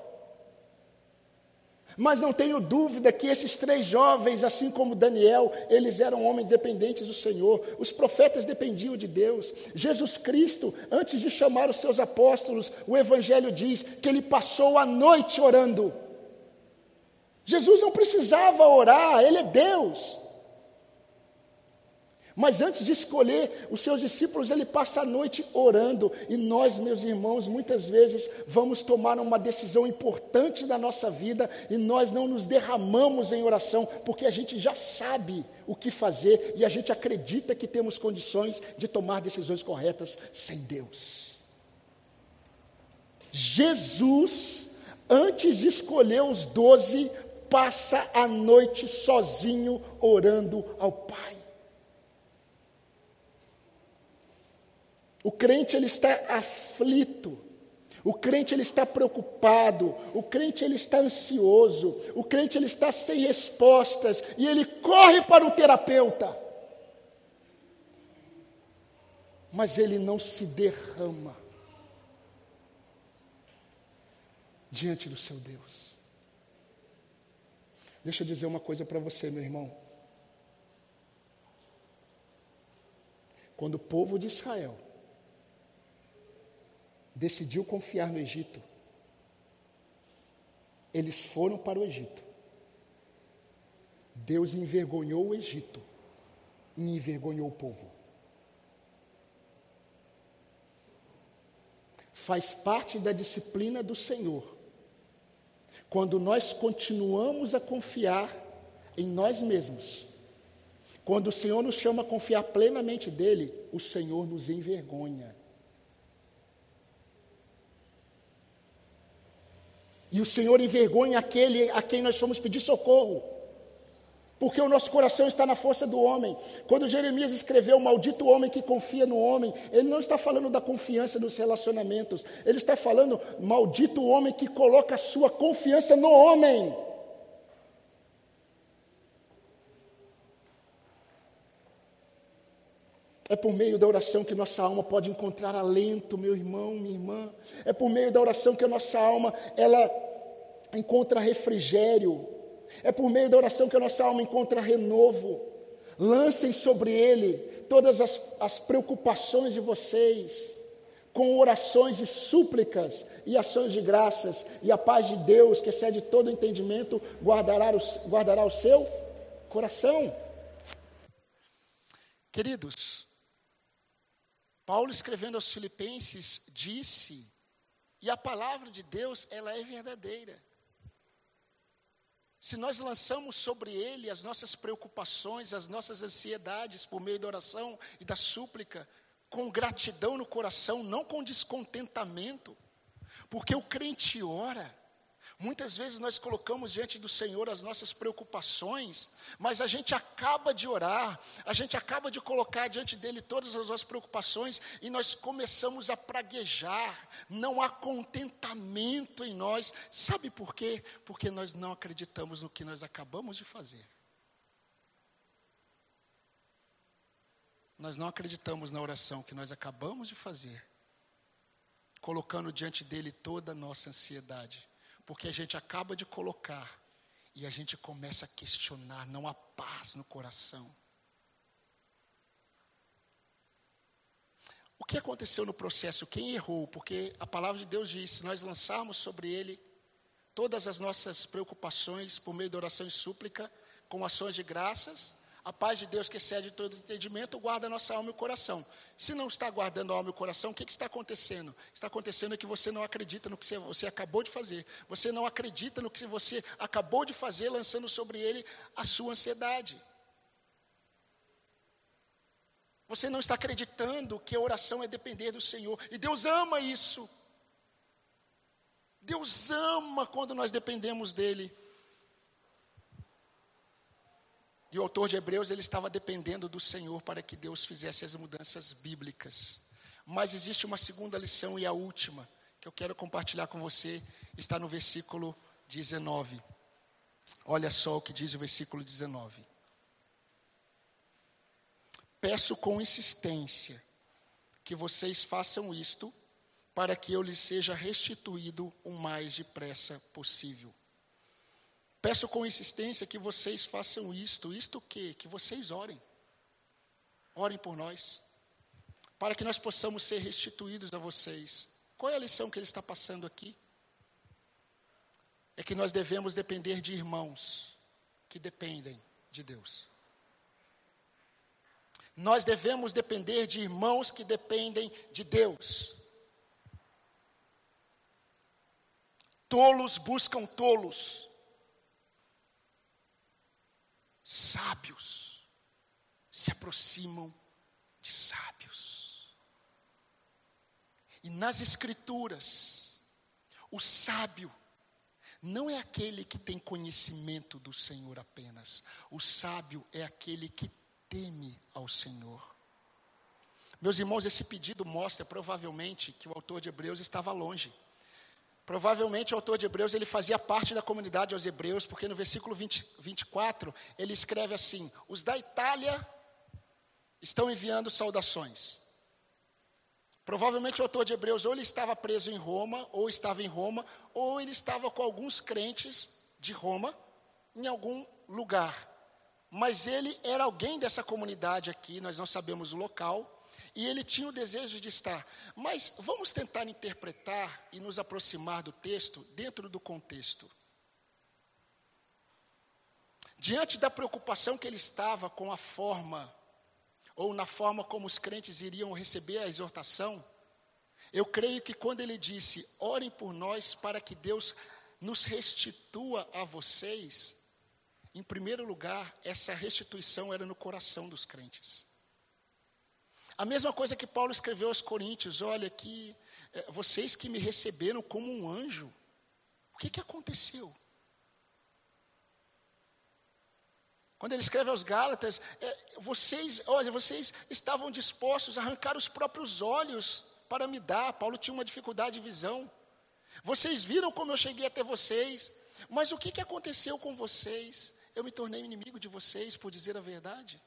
Mas não tenho dúvida que esses três jovens, assim como Daniel, eles eram homens dependentes do Senhor. Os profetas dependiam de Deus. Jesus Cristo, antes de chamar os seus apóstolos, o Evangelho diz que ele passou a noite orando. Jesus não precisava orar, ele é Deus. Mas antes de escolher os seus discípulos, ele passa a noite orando. E nós, meus irmãos, muitas vezes vamos tomar uma decisão importante da nossa vida e nós não nos derramamos em oração, porque a gente já sabe o que fazer e a gente acredita que temos condições de tomar decisões corretas sem Deus. Jesus, antes de escolher os doze, passa a noite sozinho orando ao Pai. O crente ele está aflito. O crente ele está preocupado, o crente ele está ansioso, o crente ele está sem respostas e ele corre para o terapeuta. Mas ele não se derrama diante do seu Deus. Deixa eu dizer uma coisa para você, meu irmão. Quando o povo de Israel decidiu confiar no Egito, eles foram para o Egito. Deus envergonhou o Egito e envergonhou o povo. Faz parte da disciplina do Senhor. Quando nós continuamos a confiar em nós mesmos, quando o Senhor nos chama a confiar plenamente dele, o Senhor nos envergonha. E o Senhor envergonha aquele a quem nós fomos pedir socorro. Porque o nosso coração está na força do homem. Quando Jeremias escreveu Maldito homem que confia no homem, ele não está falando da confiança nos relacionamentos. Ele está falando Maldito homem que coloca a sua confiança no homem. É por meio da oração que nossa alma pode encontrar alento, meu irmão, minha irmã. É por meio da oração que a nossa alma ela encontra refrigério. É por meio da oração que a nossa alma encontra renovo. Lancem sobre ele todas as, as preocupações de vocês, com orações e súplicas e ações de graças, e a paz de Deus, que excede todo entendimento, guardará, guardará o seu coração. Queridos, Paulo escrevendo aos Filipenses disse, e a palavra de Deus, ela é verdadeira. Se nós lançamos sobre ele as nossas preocupações, as nossas ansiedades por meio da oração e da súplica, com gratidão no coração, não com descontentamento, porque o crente ora, Muitas vezes nós colocamos diante do Senhor as nossas preocupações, mas a gente acaba de orar, a gente acaba de colocar diante dele todas as nossas preocupações e nós começamos a praguejar, não há contentamento em nós. Sabe por quê? Porque nós não acreditamos no que nós acabamos de fazer. Nós não acreditamos na oração que nós acabamos de fazer, colocando diante dele toda a nossa ansiedade porque a gente acaba de colocar e a gente começa a questionar, não há paz no coração. O que aconteceu no processo? Quem errou? Porque a palavra de Deus diz: se nós lançarmos sobre ele todas as nossas preocupações por meio de oração e súplica, com ações de graças, a paz de Deus que excede todo entendimento guarda a nossa alma e o coração. Se não está guardando a alma e o coração, o que, que está acontecendo? Está acontecendo é que você não acredita no que você acabou de fazer. Você não acredita no que você acabou de fazer, lançando sobre ele a sua ansiedade. Você não está acreditando que a oração é depender do Senhor. E Deus ama isso. Deus ama quando nós dependemos dEle. E o autor de Hebreus ele estava dependendo do Senhor para que Deus fizesse as mudanças bíblicas. Mas existe uma segunda lição e a última que eu quero compartilhar com você, está no versículo 19. Olha só o que diz o versículo 19. Peço com insistência que vocês façam isto para que eu lhes seja restituído o mais depressa possível. Peço com insistência que vocês façam isto. Isto o quê? Que vocês orem. Orem por nós. Para que nós possamos ser restituídos a vocês. Qual é a lição que ele está passando aqui? é que nós devemos depender de irmãos que dependem de Deus. Nós devemos depender de irmãos que dependem de Deus. Tolos buscam tolos. Sábios se aproximam de sábios. E nas Escrituras, o sábio não é aquele que tem conhecimento do Senhor apenas. O sábio é aquele que teme ao Senhor. Meus irmãos, esse pedido mostra provavelmente que o autor de Hebreus estava longe. Provavelmente o autor de Hebreus ele fazia parte da comunidade aos Hebreus, porque no versículo 20, 24 ele escreve assim: Os da Itália estão enviando saudações. Provavelmente o autor de Hebreus ou ele estava preso em Roma, ou estava em Roma, ou ele estava com alguns crentes de Roma em algum lugar. Mas ele era alguém dessa comunidade aqui, nós não sabemos o local, e ele tinha o desejo de estar. Mas vamos tentar interpretar e nos aproximar do texto dentro do contexto. Diante da preocupação que ele estava com a forma, ou na forma como os crentes iriam receber a exortação, eu creio que quando ele disse: orem por nós para que Deus nos restitua a vocês, em primeiro lugar, essa restituição era no coração dos crentes. A mesma coisa que Paulo escreveu aos Coríntios: olha, que é, vocês que me receberam como um anjo, o que, que aconteceu? Quando ele escreve aos Gálatas, é, vocês, olha, vocês estavam dispostos a arrancar os próprios olhos para me dar. Paulo tinha uma dificuldade de visão. Vocês viram como eu cheguei até vocês, mas o que, que aconteceu com vocês? eu me tornei inimigo de vocês por dizer a verdade.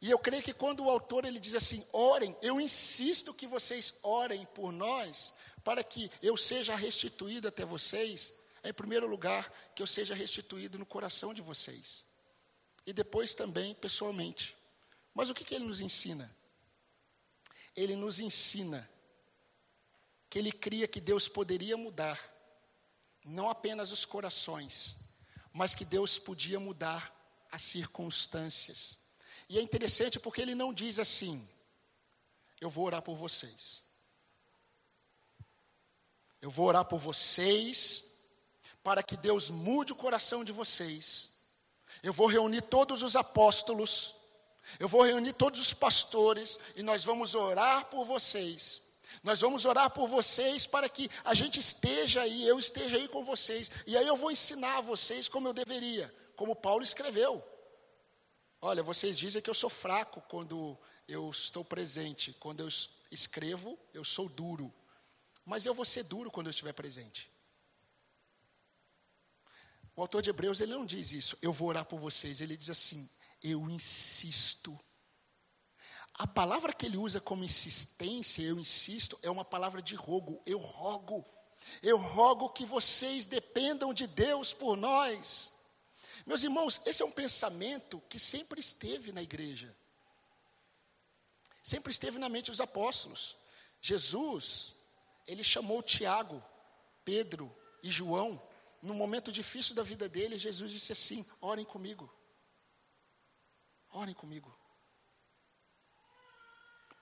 E eu creio que quando o autor ele diz assim: orem, eu insisto que vocês orem por nós, para que eu seja restituído até vocês, em primeiro lugar que eu seja restituído no coração de vocês, e depois também pessoalmente. Mas o que, que ele nos ensina? Ele nos ensina que ele cria que Deus poderia mudar, não apenas os corações, mas que Deus podia mudar as circunstâncias. E é interessante porque ele não diz assim: eu vou orar por vocês. Eu vou orar por vocês, para que Deus mude o coração de vocês. Eu vou reunir todos os apóstolos, eu vou reunir todos os pastores, e nós vamos orar por vocês nós vamos orar por vocês para que a gente esteja aí, eu esteja aí com vocês. E aí eu vou ensinar a vocês como eu deveria, como Paulo escreveu. Olha, vocês dizem que eu sou fraco quando eu estou presente. Quando eu escrevo, eu sou duro. Mas eu vou ser duro quando eu estiver presente. O autor de Hebreus, ele não diz isso, eu vou orar por vocês. Ele diz assim, eu insisto a palavra que ele usa como insistência, eu insisto, é uma palavra de rogo. Eu rogo. Eu rogo que vocês dependam de Deus por nós. Meus irmãos, esse é um pensamento que sempre esteve na igreja. Sempre esteve na mente dos apóstolos. Jesus, ele chamou Tiago, Pedro e João. No momento difícil da vida dele, Jesus disse assim: orem comigo. Orem comigo.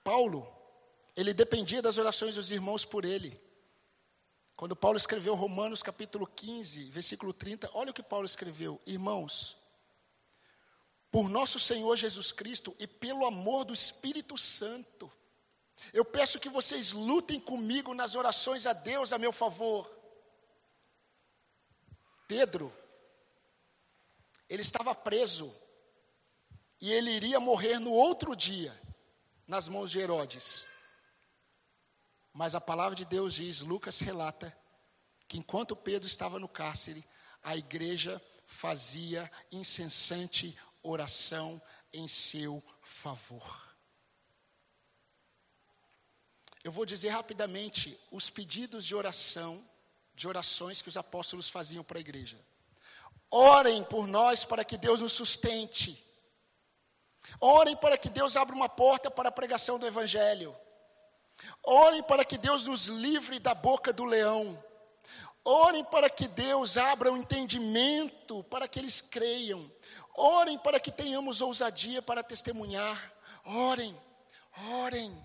Paulo, ele dependia das orações dos irmãos por ele. Quando Paulo escreveu Romanos capítulo 15, versículo 30, olha o que Paulo escreveu: Irmãos, por nosso Senhor Jesus Cristo e pelo amor do Espírito Santo, eu peço que vocês lutem comigo nas orações a Deus a meu favor. Pedro, ele estava preso e ele iria morrer no outro dia nas mãos de Herodes. Mas a palavra de Deus diz, Lucas relata, que enquanto Pedro estava no cárcere, a igreja fazia incessante oração em seu favor. Eu vou dizer rapidamente os pedidos de oração, de orações que os apóstolos faziam para a igreja. Orem por nós para que Deus nos sustente. Orem para que Deus abra uma porta para a pregação do Evangelho. Orem para que Deus nos livre da boca do leão. Orem para que Deus abra o entendimento para que eles creiam. Orem para que tenhamos ousadia para testemunhar. Orem, orem,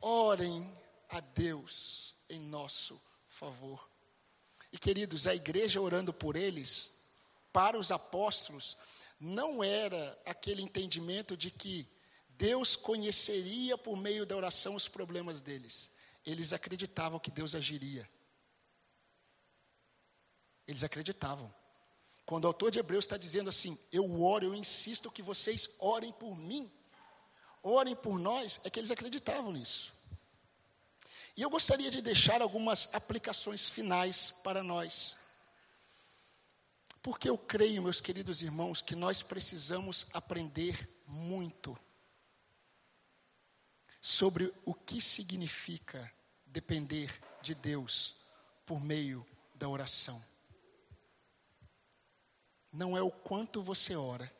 orem a Deus em nosso favor. E queridos, a igreja orando por eles, para os apóstolos, não era aquele entendimento de que Deus conheceria por meio da oração os problemas deles. Eles acreditavam que Deus agiria. Eles acreditavam. Quando o autor de Hebreus está dizendo assim: Eu oro, eu insisto que vocês orem por mim, orem por nós, é que eles acreditavam nisso. E eu gostaria de deixar algumas aplicações finais para nós. Porque eu creio, meus queridos irmãos, que nós precisamos aprender muito sobre o que significa depender de Deus por meio da oração. Não é o quanto você ora,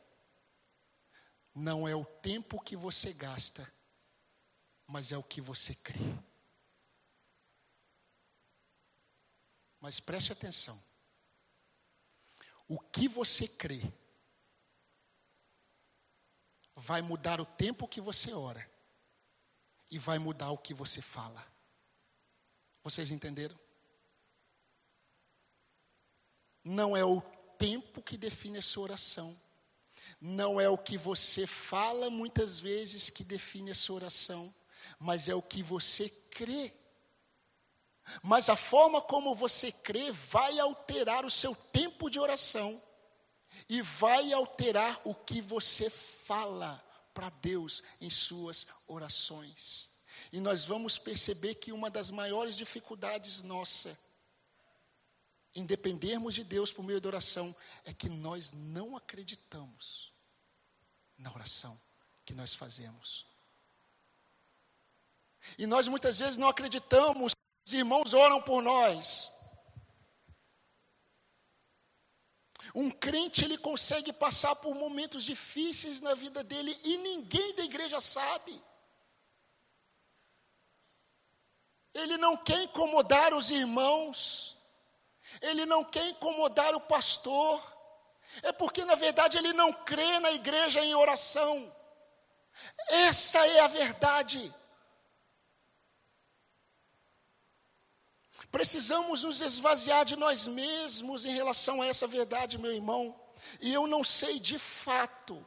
não é o tempo que você gasta, mas é o que você crê. Mas preste atenção. O que você crê vai mudar o tempo que você ora e vai mudar o que você fala. Vocês entenderam? Não é o tempo que define a sua oração. Não é o que você fala muitas vezes que define a sua oração, mas é o que você crê. Mas a forma como você crê vai alterar o seu tempo de oração e vai alterar o que você fala para Deus em suas orações. E nós vamos perceber que uma das maiores dificuldades nossa em dependermos de Deus por meio da oração é que nós não acreditamos na oração que nós fazemos. E nós muitas vezes não acreditamos os irmãos oram por nós. Um crente ele consegue passar por momentos difíceis na vida dele e ninguém da igreja sabe. Ele não quer incomodar os irmãos. Ele não quer incomodar o pastor. É porque na verdade ele não crê na igreja em oração. Essa é a verdade. Precisamos nos esvaziar de nós mesmos em relação a essa verdade, meu irmão. E eu não sei de fato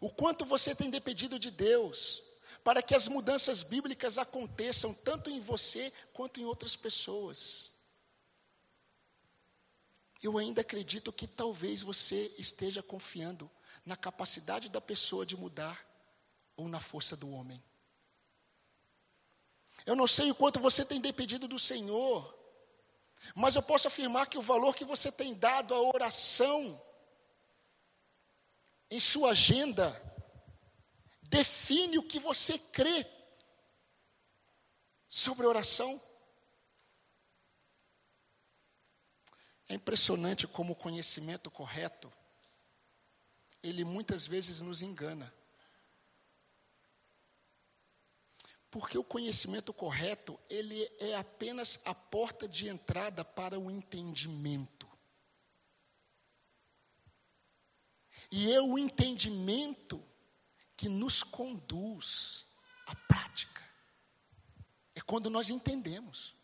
o quanto você tem dependido de Deus para que as mudanças bíblicas aconteçam tanto em você quanto em outras pessoas. Eu ainda acredito que talvez você esteja confiando na capacidade da pessoa de mudar ou na força do homem. Eu não sei o quanto você tem dependido do Senhor, mas eu posso afirmar que o valor que você tem dado à oração em sua agenda define o que você crê sobre oração. É impressionante como o conhecimento correto, ele muitas vezes nos engana. Porque o conhecimento correto, ele é apenas a porta de entrada para o entendimento. E é o entendimento que nos conduz à prática. É quando nós entendemos.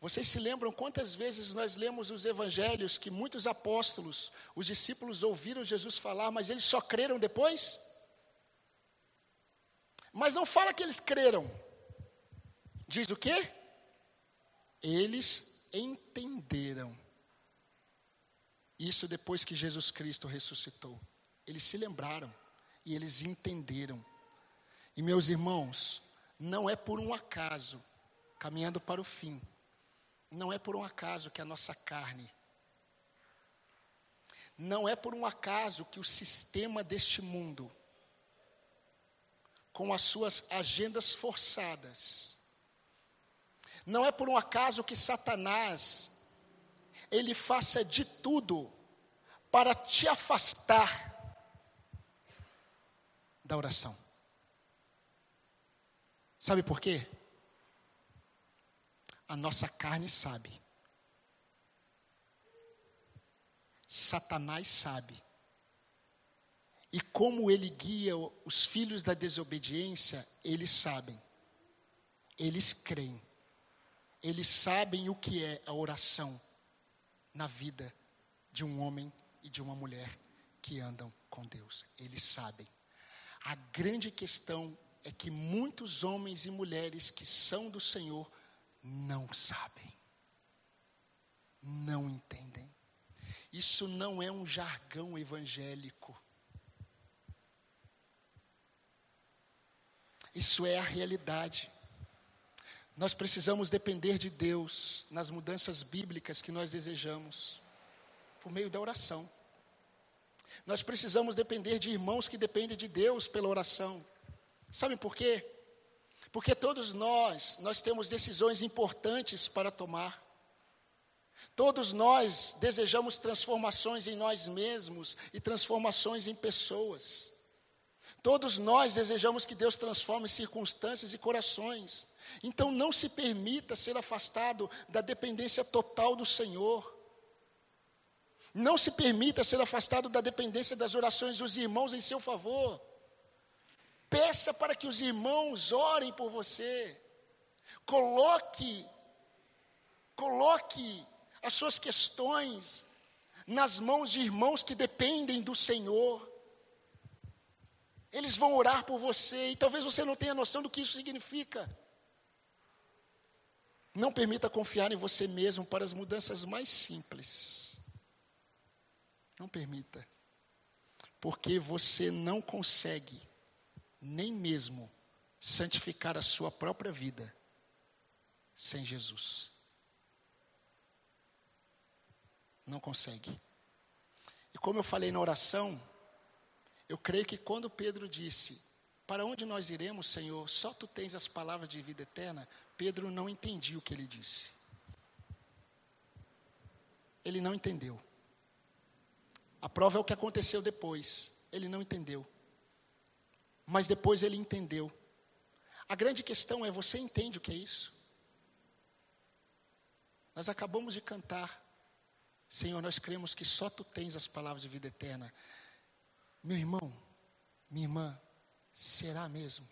Vocês se lembram quantas vezes nós lemos os evangelhos que muitos apóstolos, os discípulos ouviram Jesus falar, mas eles só creram depois? Mas não fala que eles creram. Diz o quê? Eles entenderam. Isso depois que Jesus Cristo ressuscitou. Eles se lembraram e eles entenderam. E meus irmãos, não é por um acaso, caminhando para o fim, não é por um acaso que a nossa carne, não é por um acaso que o sistema deste mundo com as suas agendas forçadas. Não é por um acaso que Satanás ele faça de tudo para te afastar da oração. Sabe por quê? A nossa carne sabe Satanás sabe. E como ele guia os filhos da desobediência, eles sabem. Eles creem. Eles sabem o que é a oração na vida de um homem e de uma mulher que andam com Deus. Eles sabem. A grande questão é que muitos homens e mulheres que são do Senhor não sabem, não entendem. Isso não é um jargão evangélico. Isso é a realidade. Nós precisamos depender de Deus nas mudanças bíblicas que nós desejamos, por meio da oração. Nós precisamos depender de irmãos que dependem de Deus pela oração. Sabe por quê? Porque todos nós, nós temos decisões importantes para tomar. Todos nós desejamos transformações em nós mesmos e transformações em pessoas. Todos nós desejamos que Deus transforme circunstâncias e corações. Então não se permita ser afastado da dependência total do Senhor. Não se permita ser afastado da dependência das orações dos irmãos em seu favor. Peça para que os irmãos orem por você. Coloque, coloque as suas questões nas mãos de irmãos que dependem do Senhor. Eles vão orar por você e talvez você não tenha noção do que isso significa. Não permita confiar em você mesmo para as mudanças mais simples. Não permita. Porque você não consegue nem mesmo santificar a sua própria vida sem Jesus. Não consegue. E como eu falei na oração, eu creio que quando Pedro disse: Para onde nós iremos, Senhor? Só tu tens as palavras de vida eterna. Pedro não entendia o que ele disse. Ele não entendeu. A prova é o que aconteceu depois. Ele não entendeu mas depois ele entendeu. A grande questão é: você entende o que é isso? Nós acabamos de cantar, Senhor, nós cremos que só tu tens as palavras de vida eterna. Meu irmão, minha irmã, será mesmo?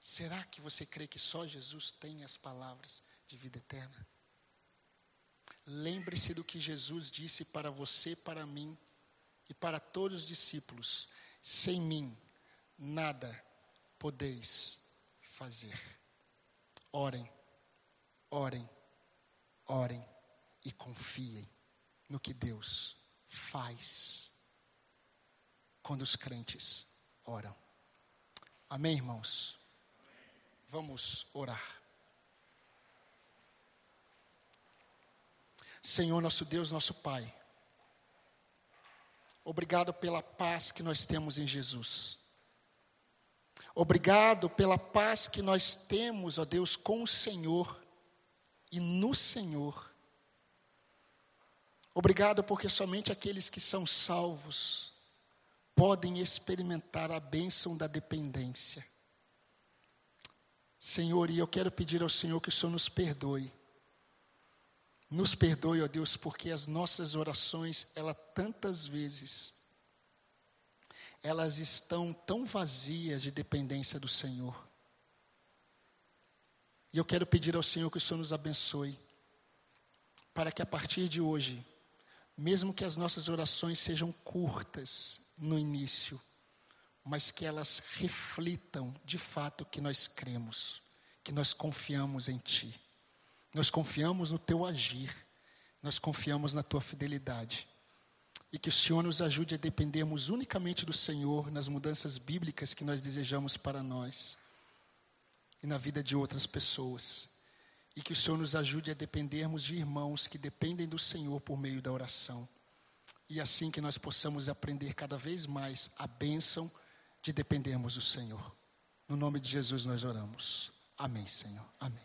Será que você crê que só Jesus tem as palavras de vida eterna? Lembre-se do que Jesus disse para você, para mim, e para todos os discípulos: sem mim nada podeis fazer. Orem, orem, orem e confiem no que Deus faz quando os crentes oram. Amém, irmãos? Vamos orar. Senhor, nosso Deus, nosso Pai. Obrigado pela paz que nós temos em Jesus. Obrigado pela paz que nós temos, ó Deus, com o Senhor e no Senhor. Obrigado porque somente aqueles que são salvos podem experimentar a bênção da dependência. Senhor, e eu quero pedir ao Senhor que o Senhor nos perdoe nos perdoe, ó Deus, porque as nossas orações, ela tantas vezes, elas estão tão vazias de dependência do Senhor. E eu quero pedir ao Senhor que o Senhor nos abençoe, para que a partir de hoje, mesmo que as nossas orações sejam curtas no início, mas que elas reflitam de fato que nós cremos, que nós confiamos em Ti. Nós confiamos no teu agir, nós confiamos na tua fidelidade. E que o Senhor nos ajude a dependermos unicamente do Senhor nas mudanças bíblicas que nós desejamos para nós e na vida de outras pessoas. E que o Senhor nos ajude a dependermos de irmãos que dependem do Senhor por meio da oração. E assim que nós possamos aprender cada vez mais a bênção de dependermos do Senhor. No nome de Jesus nós oramos. Amém, Senhor. Amém.